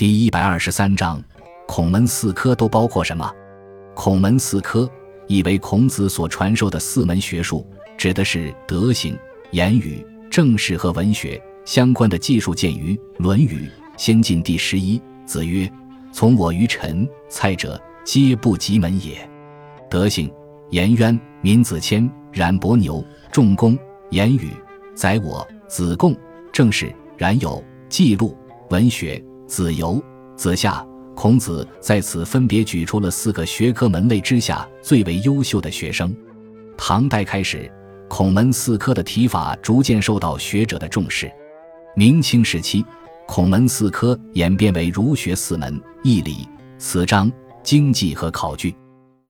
第一百二十三章，孔门四科都包括什么？孔门四科意为孔子所传授的四门学术，指的是德行、言语、政事和文学相关的技术，见于《论语·先进》第十一。子曰：“从我于臣，蔡者，皆不及门也。”德行，颜渊、闵子骞、冉伯牛、仲弓；言语，宰我、子贡；政事，冉有、季路；文学。子游、子夏、孔子在此分别举出了四个学科门类之下最为优秀的学生。唐代开始，孔门四科的提法逐渐受到学者的重视。明清时期，孔门四科演变为儒学四门：义理、辞章、经济和考据。